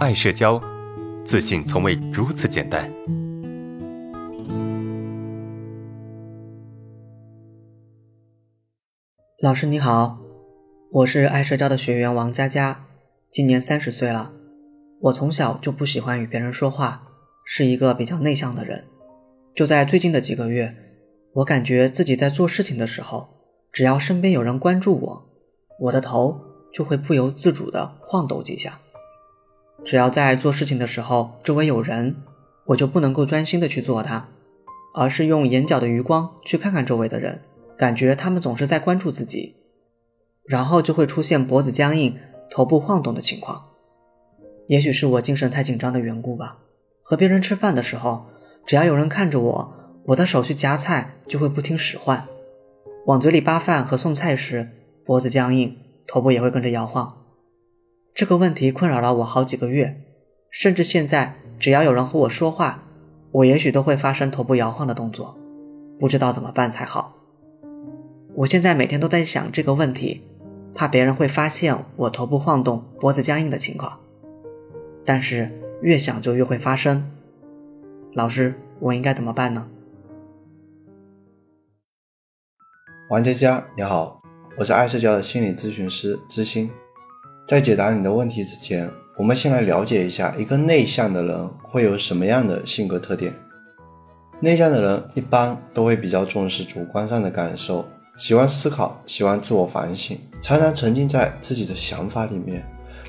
爱社交，自信从未如此简单。老师你好，我是爱社交的学员王佳佳，今年三十岁了。我从小就不喜欢与别人说话，是一个比较内向的人。就在最近的几个月，我感觉自己在做事情的时候，只要身边有人关注我，我的头就会不由自主地晃动几下。只要在做事情的时候周围有人，我就不能够专心的去做它，而是用眼角的余光去看看周围的人，感觉他们总是在关注自己，然后就会出现脖子僵硬、头部晃动的情况。也许是我精神太紧张的缘故吧。和别人吃饭的时候，只要有人看着我，我的手去夹菜就会不听使唤，往嘴里扒饭和送菜时，脖子僵硬，头部也会跟着摇晃。这个问题困扰了我好几个月，甚至现在只要有人和我说话，我也许都会发生头部摇晃的动作，不知道怎么办才好。我现在每天都在想这个问题，怕别人会发现我头部晃动、脖子僵硬的情况。但是越想就越会发生，老师，我应该怎么办呢？王佳佳，你好，我是爱社交的心理咨询师知心。在解答你的问题之前，我们先来了解一下一个内向的人会有什么样的性格特点。内向的人一般都会比较重视主观上的感受，喜欢思考，喜欢自我反省，常常沉浸在自己的想法里面。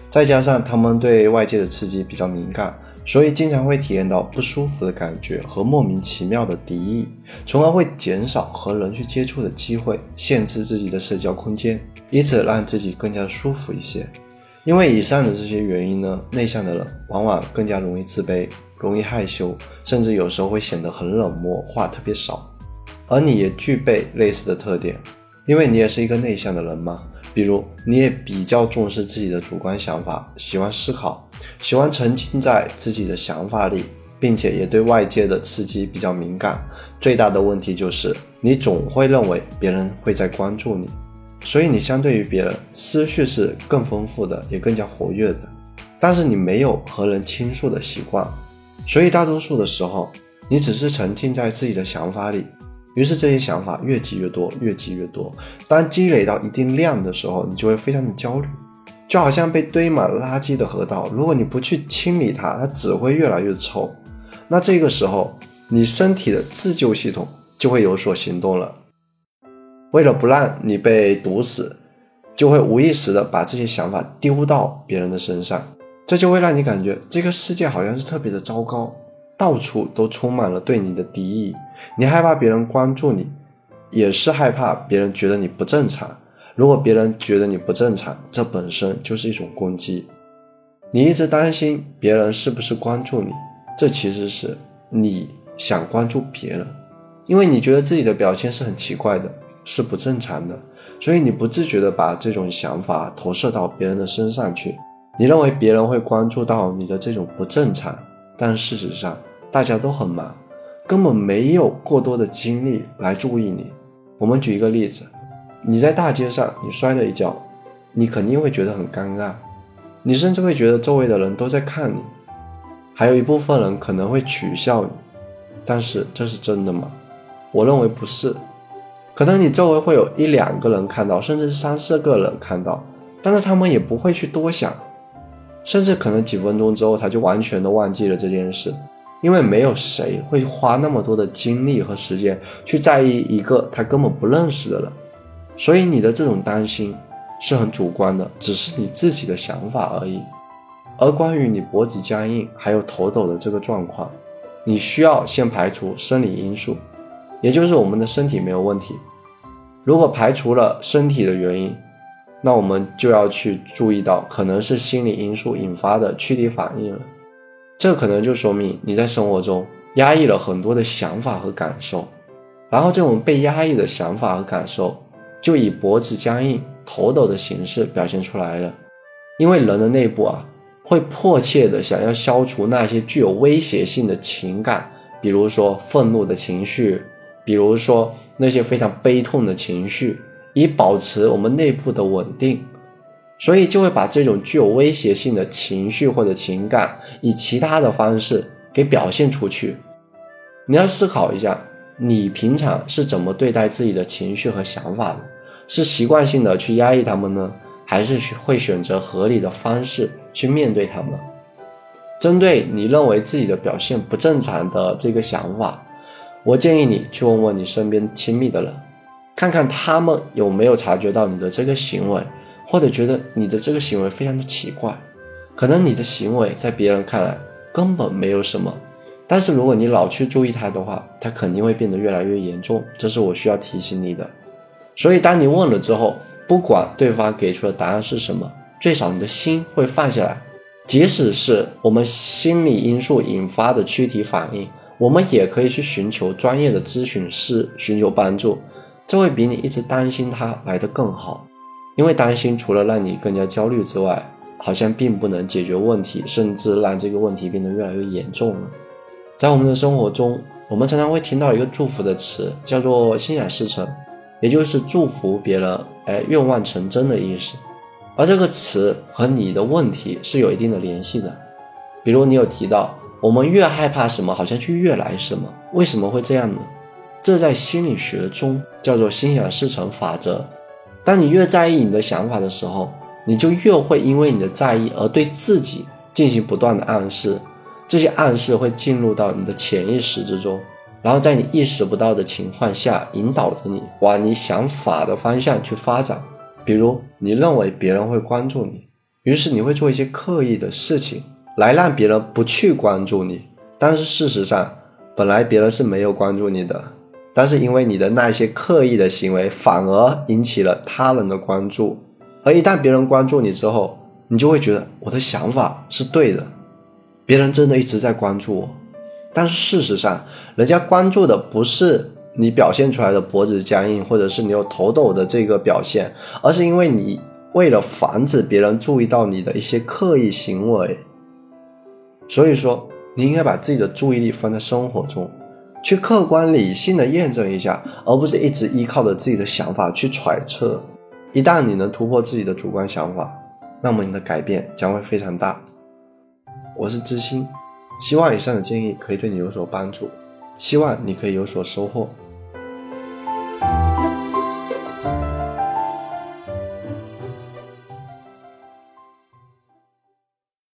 再加上他们对外界的刺激比较敏感，所以经常会体验到不舒服的感觉和莫名其妙的敌意，从而会减少和人去接触的机会，限制自己的社交空间，以此让自己更加舒服一些。因为以上的这些原因呢，内向的人往往更加容易自卑，容易害羞，甚至有时候会显得很冷漠，话特别少。而你也具备类似的特点，因为你也是一个内向的人嘛。比如，你也比较重视自己的主观想法，喜欢思考，喜欢沉浸在自己的想法里，并且也对外界的刺激比较敏感。最大的问题就是，你总会认为别人会在关注你，所以你相对于别人，思绪是更丰富的，也更加活跃的。但是你没有和人倾诉的习惯，所以大多数的时候，你只是沉浸在自己的想法里。于是这些想法越积越多，越积越多。当积累到一定量的时候，你就会非常的焦虑，就好像被堆满垃圾的河道。如果你不去清理它，它只会越来越臭。那这个时候，你身体的自救系统就会有所行动了。为了不让你被毒死，就会无意识的把这些想法丢到别人的身上，这就会让你感觉这个世界好像是特别的糟糕。到处都充满了对你的敌意，你害怕别人关注你，也是害怕别人觉得你不正常。如果别人觉得你不正常，这本身就是一种攻击。你一直担心别人是不是关注你，这其实是你想关注别人，因为你觉得自己的表现是很奇怪的，是不正常的，所以你不自觉的把这种想法投射到别人的身上去。你认为别人会关注到你的这种不正常，但事实上。大家都很忙，根本没有过多的精力来注意你。我们举一个例子，你在大街上你摔了一跤，你肯定会觉得很尴尬，你甚至会觉得周围的人都在看你，还有一部分人可能会取笑你。但是这是真的吗？我认为不是。可能你周围会有一两个人看到，甚至是三四个人看到，但是他们也不会去多想，甚至可能几分钟之后他就完全的忘记了这件事。因为没有谁会花那么多的精力和时间去在意一个他根本不认识的人，所以你的这种担心是很主观的，只是你自己的想法而已。而关于你脖子僵硬还有头抖的这个状况，你需要先排除生理因素，也就是我们的身体没有问题。如果排除了身体的原因，那我们就要去注意到可能是心理因素引发的躯体反应了。这可能就说明你在生活中压抑了很多的想法和感受，然后这种被压抑的想法和感受就以脖子僵硬、头抖的形式表现出来了。因为人的内部啊，会迫切的想要消除那些具有威胁性的情感，比如说愤怒的情绪，比如说那些非常悲痛的情绪，以保持我们内部的稳定。所以就会把这种具有威胁性的情绪或者情感以其他的方式给表现出去。你要思考一下，你平常是怎么对待自己的情绪和想法的？是习惯性的去压抑他们呢，还是会选择合理的方式去面对他们？针对你认为自己的表现不正常的这个想法，我建议你去问问你身边亲密的人，看看他们有没有察觉到你的这个行为。或者觉得你的这个行为非常的奇怪，可能你的行为在别人看来根本没有什么，但是如果你老去注意它的话，它肯定会变得越来越严重。这是我需要提醒你的。所以当你问了之后，不管对方给出的答案是什么，最少你的心会放下来。即使是我们心理因素引发的躯体反应，我们也可以去寻求专业的咨询师寻求帮助，这会比你一直担心它来得更好。因为担心除了让你更加焦虑之外，好像并不能解决问题，甚至让这个问题变得越来越严重了。在我们的生活中，我们常常会听到一个祝福的词，叫做“心想事成”，也就是祝福别人，哎，愿望成真的意思。而这个词和你的问题是有一定的联系的。比如你有提到，我们越害怕什么，好像就越来什么。为什么会这样呢？这在心理学中叫做“心想事成法则”。当你越在意你的想法的时候，你就越会因为你的在意而对自己进行不断的暗示，这些暗示会进入到你的潜意识之中，然后在你意识不到的情况下，引导着你往你想法的方向去发展。比如，你认为别人会关注你，于是你会做一些刻意的事情来让别人不去关注你，但是事实上，本来别人是没有关注你的。但是因为你的那些刻意的行为，反而引起了他人的关注，而一旦别人关注你之后，你就会觉得我的想法是对的，别人真的一直在关注我。但是事实上，人家关注的不是你表现出来的脖子僵硬，或者是你有头抖的这个表现，而是因为你为了防止别人注意到你的一些刻意行为。所以说，你应该把自己的注意力放在生活中。去客观理性的验证一下，而不是一直依靠着自己的想法去揣测。一旦你能突破自己的主观想法，那么你的改变将会非常大。我是知心，希望以上的建议可以对你有所帮助，希望你可以有所收获。